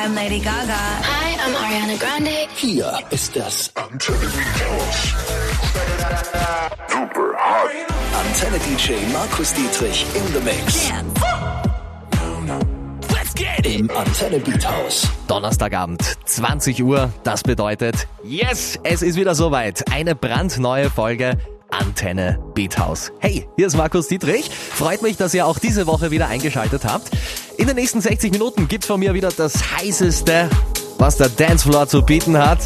I'm Lady Gaga. Hi, I'm Ariana Grande. Hier ist das Antenne House. Super hot. Antenne DJ Markus Dietrich in the Mix. Let's get it! Im Antenne Beat House. Donnerstagabend, 20 Uhr. Das bedeutet, yes, es ist wieder soweit. Eine brandneue Folge Antenne Beat House. Hey, hier ist Markus Dietrich. Freut mich, dass ihr auch diese Woche wieder eingeschaltet habt. In den nächsten 60 Minuten gibt's von mir wieder das heißeste, was der Dancefloor zu bieten hat.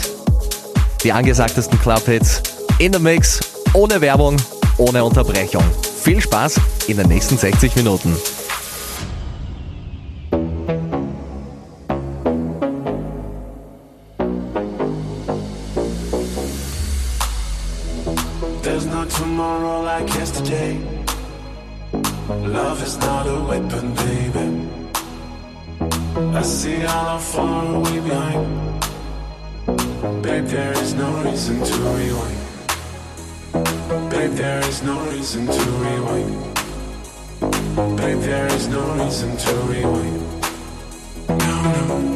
Die angesagtesten Clubhits in the Mix, ohne Werbung, ohne Unterbrechung. Viel Spaß in den nächsten 60 Minuten. Yesterday. Love is not a weapon, baby. I see how far away behind. Babe, there is no reason to rewind. Babe, there is no reason to rewind. Babe, there is no reason to rewind. No, no,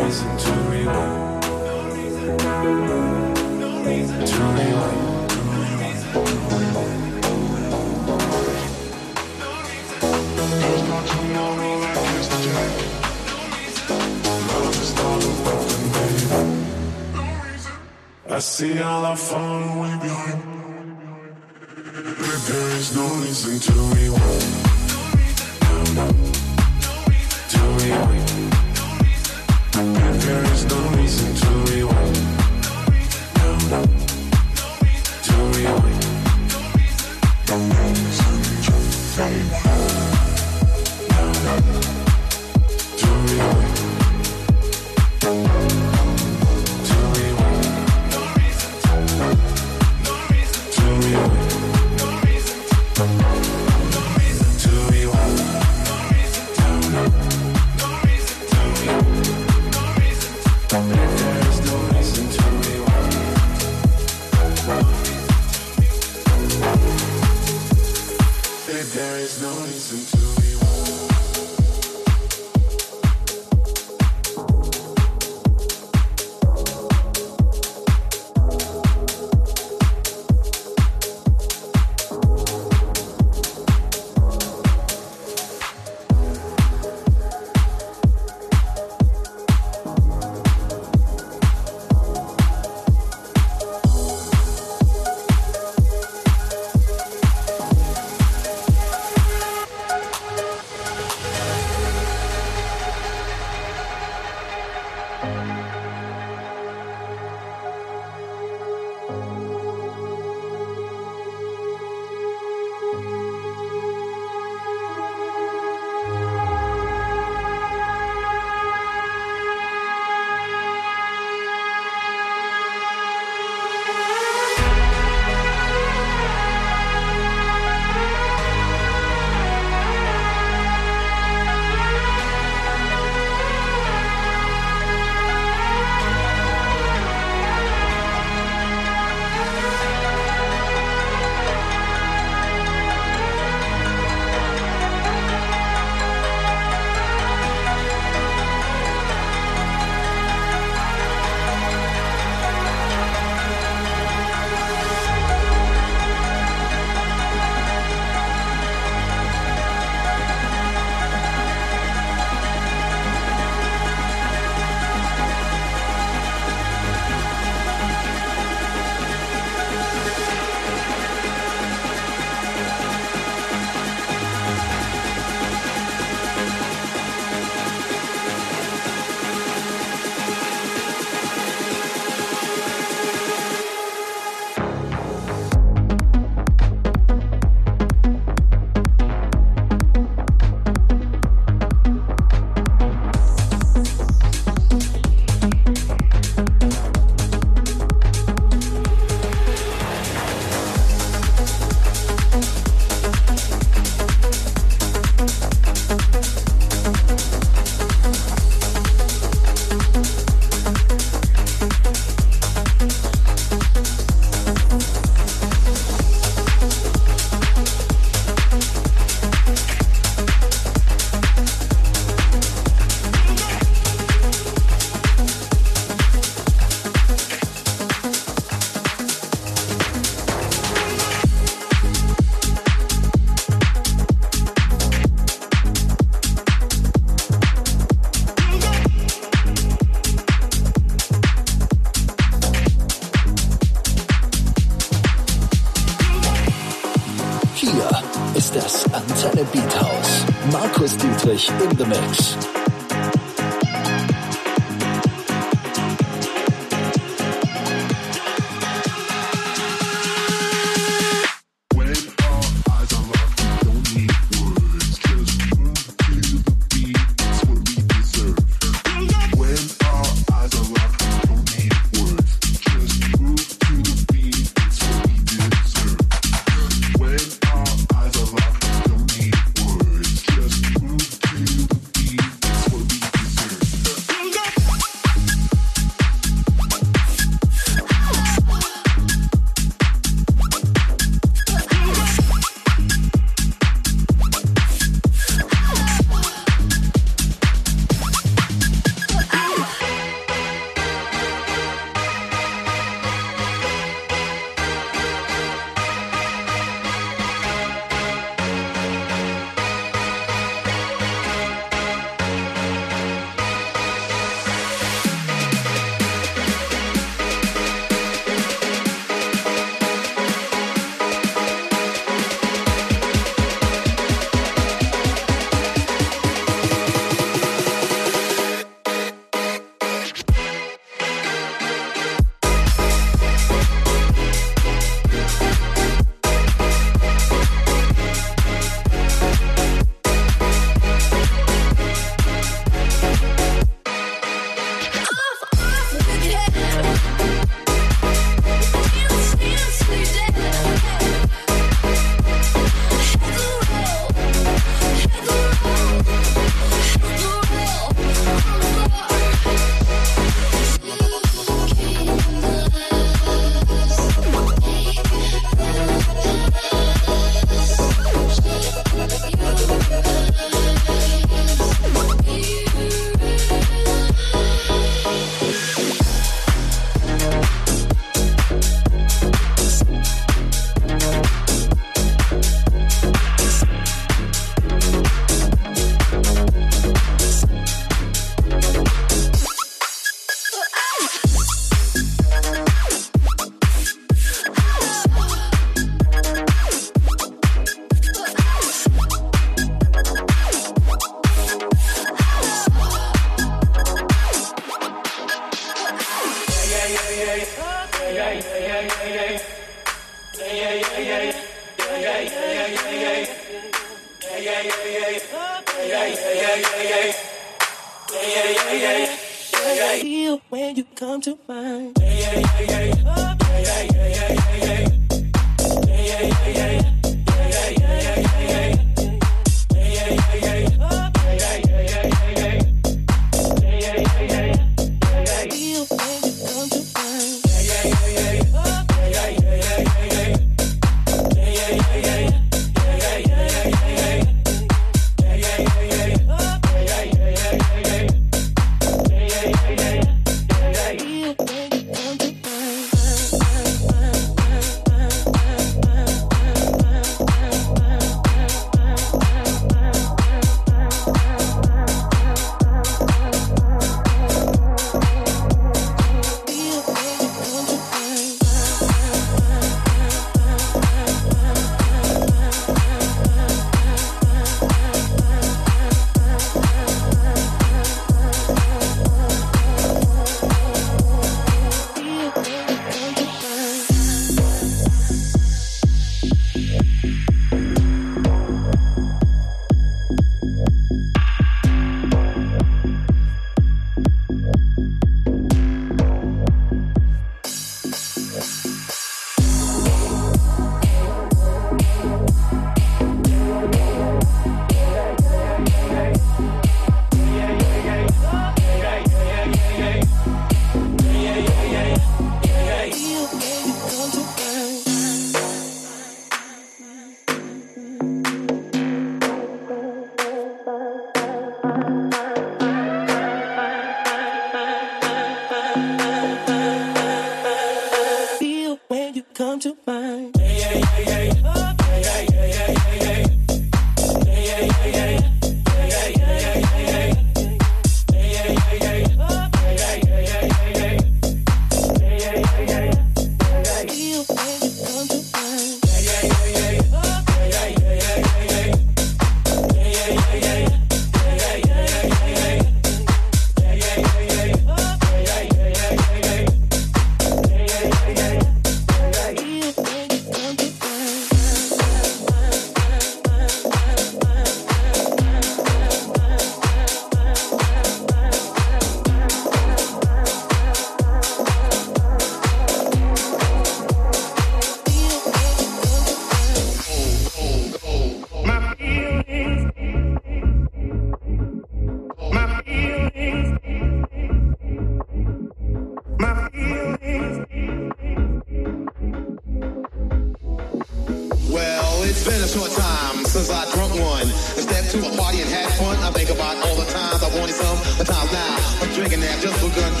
time since I drunk one. I stepped to a party and had fun. I think about all the times I wanted some, the times now I'm drinking that just begun.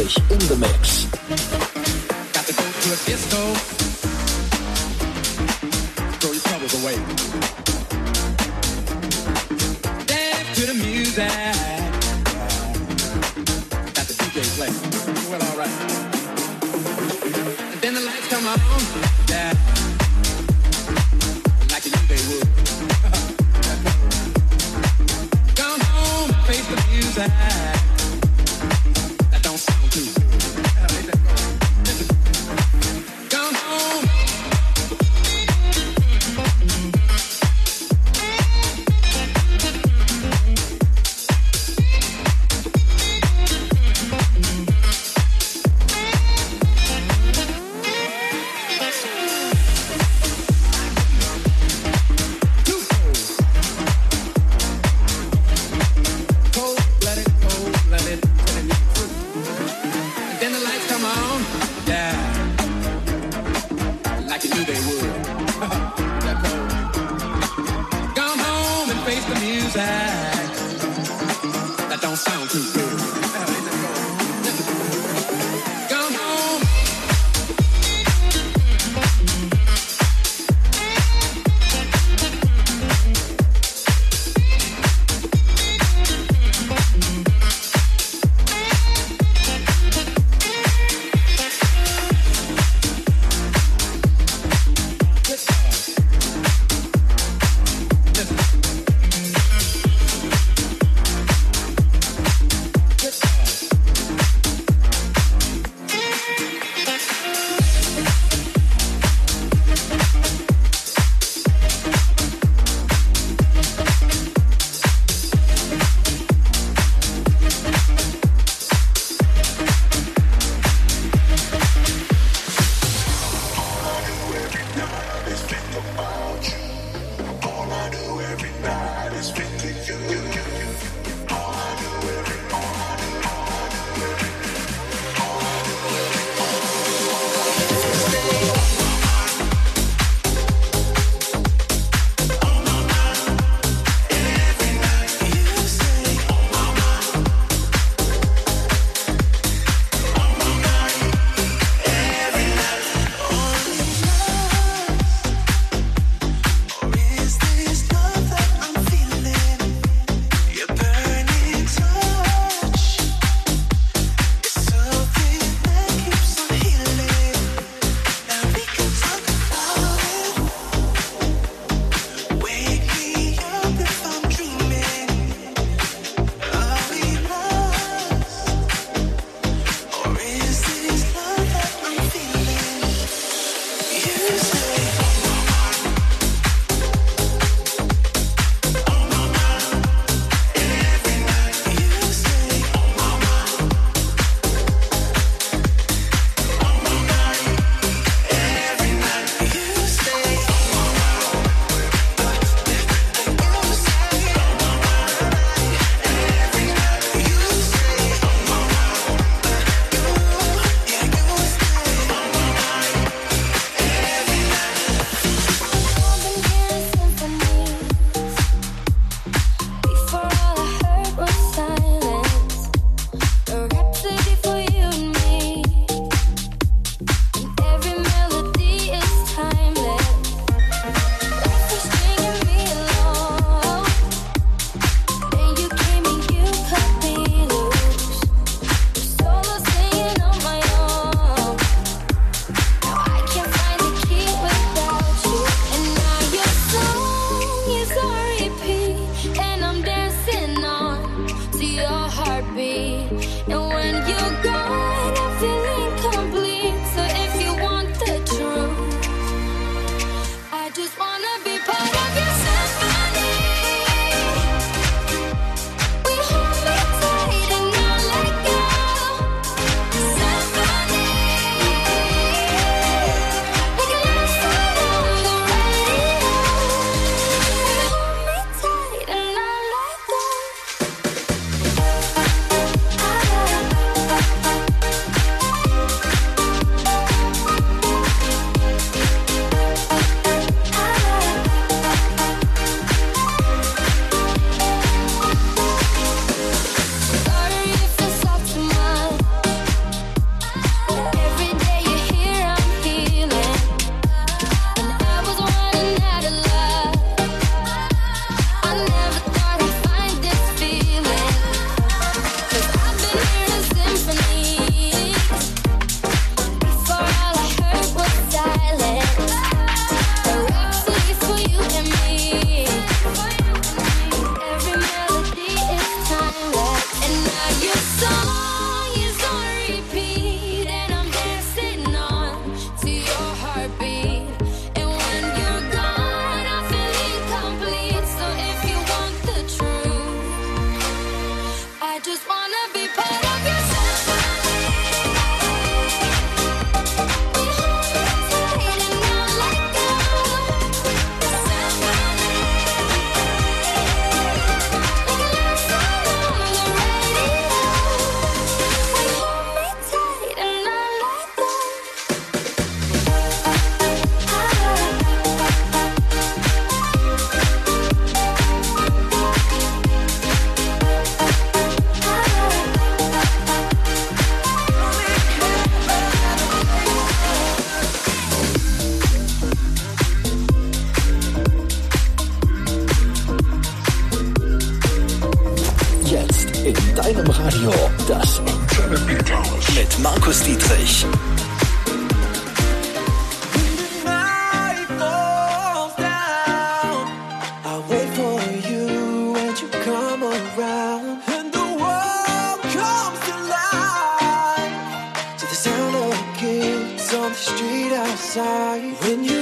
In the mix. for you when you come around. And the world comes to life to the sound of kids on the street outside. When you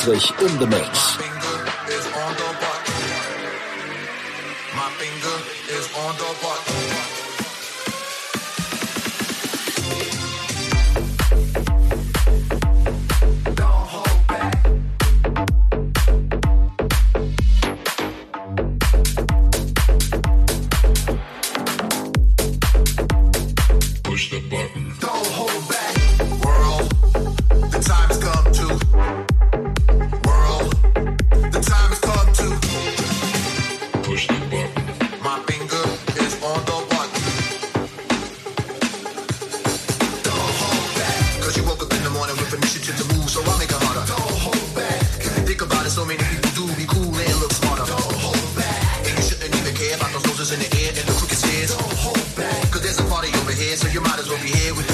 Dietrich in the mix. here, so you might as well be here with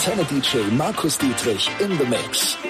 Antenne DJ Markus Dietrich in the Mix.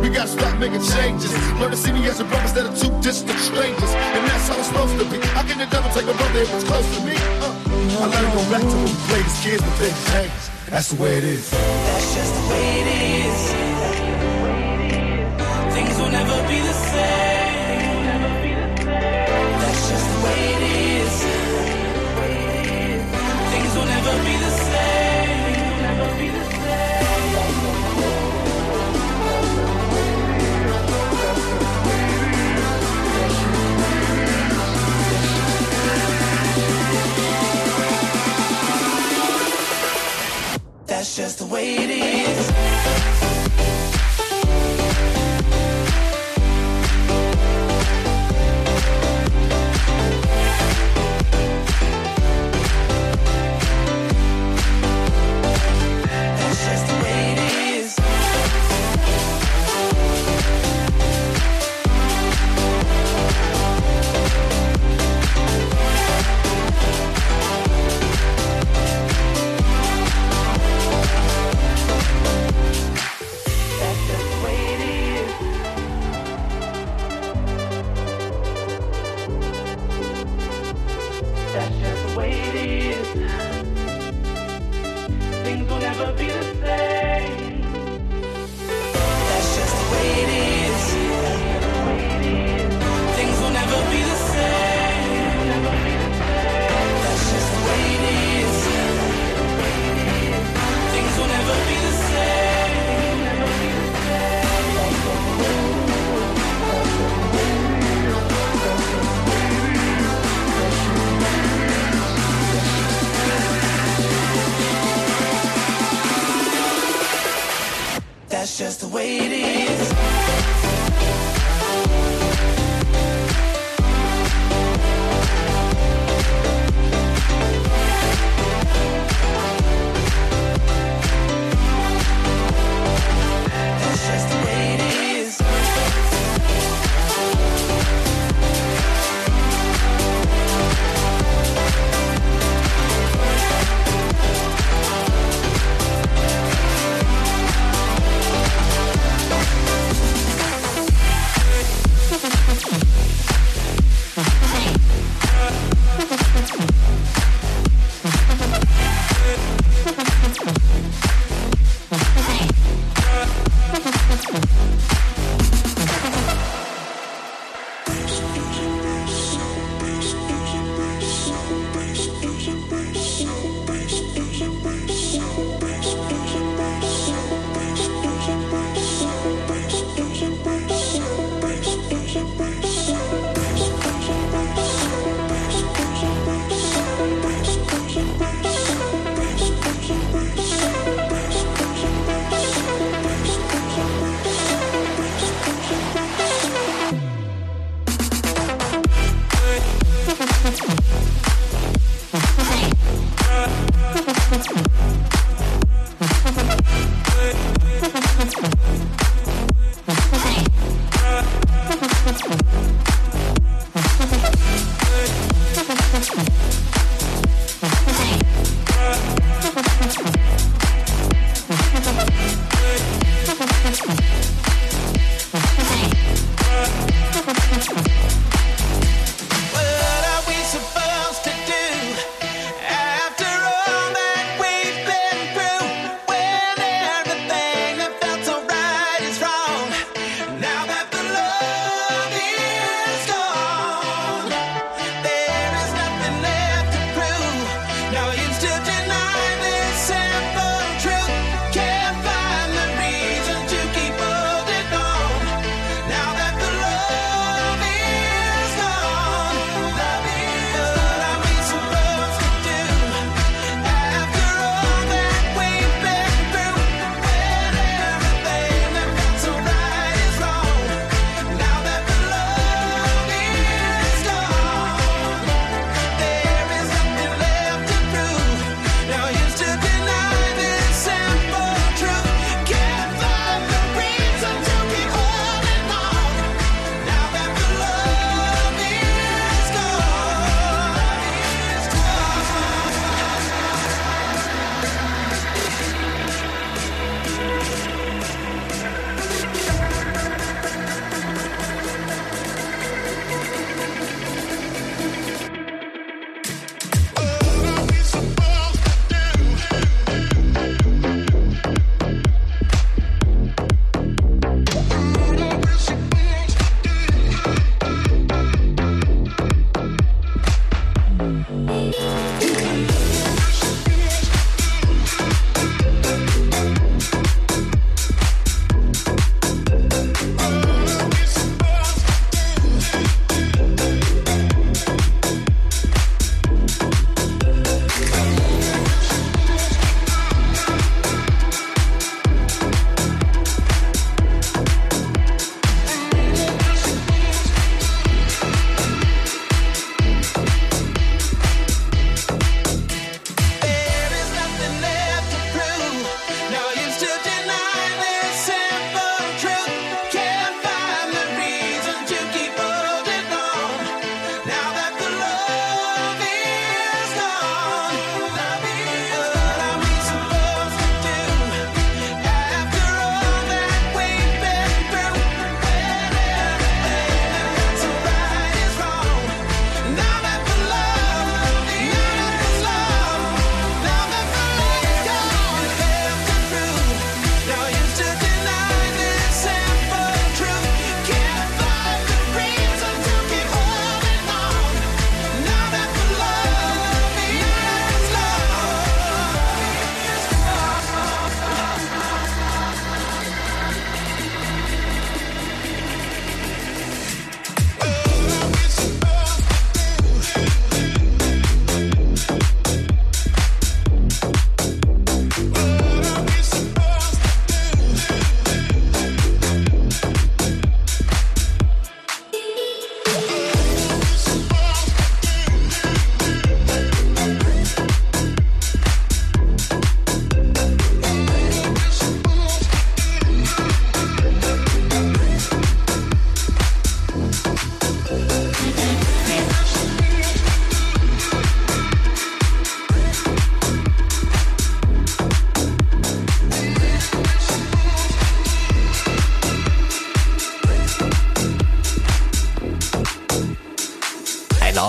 We gotta stop making changes. Learn to see me as a brother instead of two distant strangers. And that's how it's supposed to be. How can the devil take a brother if it's close to me? Uh, I let it go back to when we played as kids, but things changed. That's the way it is. That's just the way it is. Things will never be the same. That's just the way it is. Things will never be the same. Just the way it is.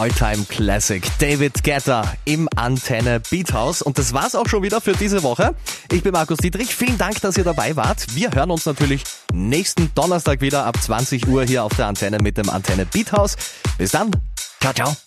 Alltime Classic. David Guetta im Antenne Beat House. Und das war's auch schon wieder für diese Woche. Ich bin Markus Dietrich. Vielen Dank, dass ihr dabei wart. Wir hören uns natürlich nächsten Donnerstag wieder ab 20 Uhr hier auf der Antenne mit dem Antenne Beat House. Bis dann. Ciao, ciao.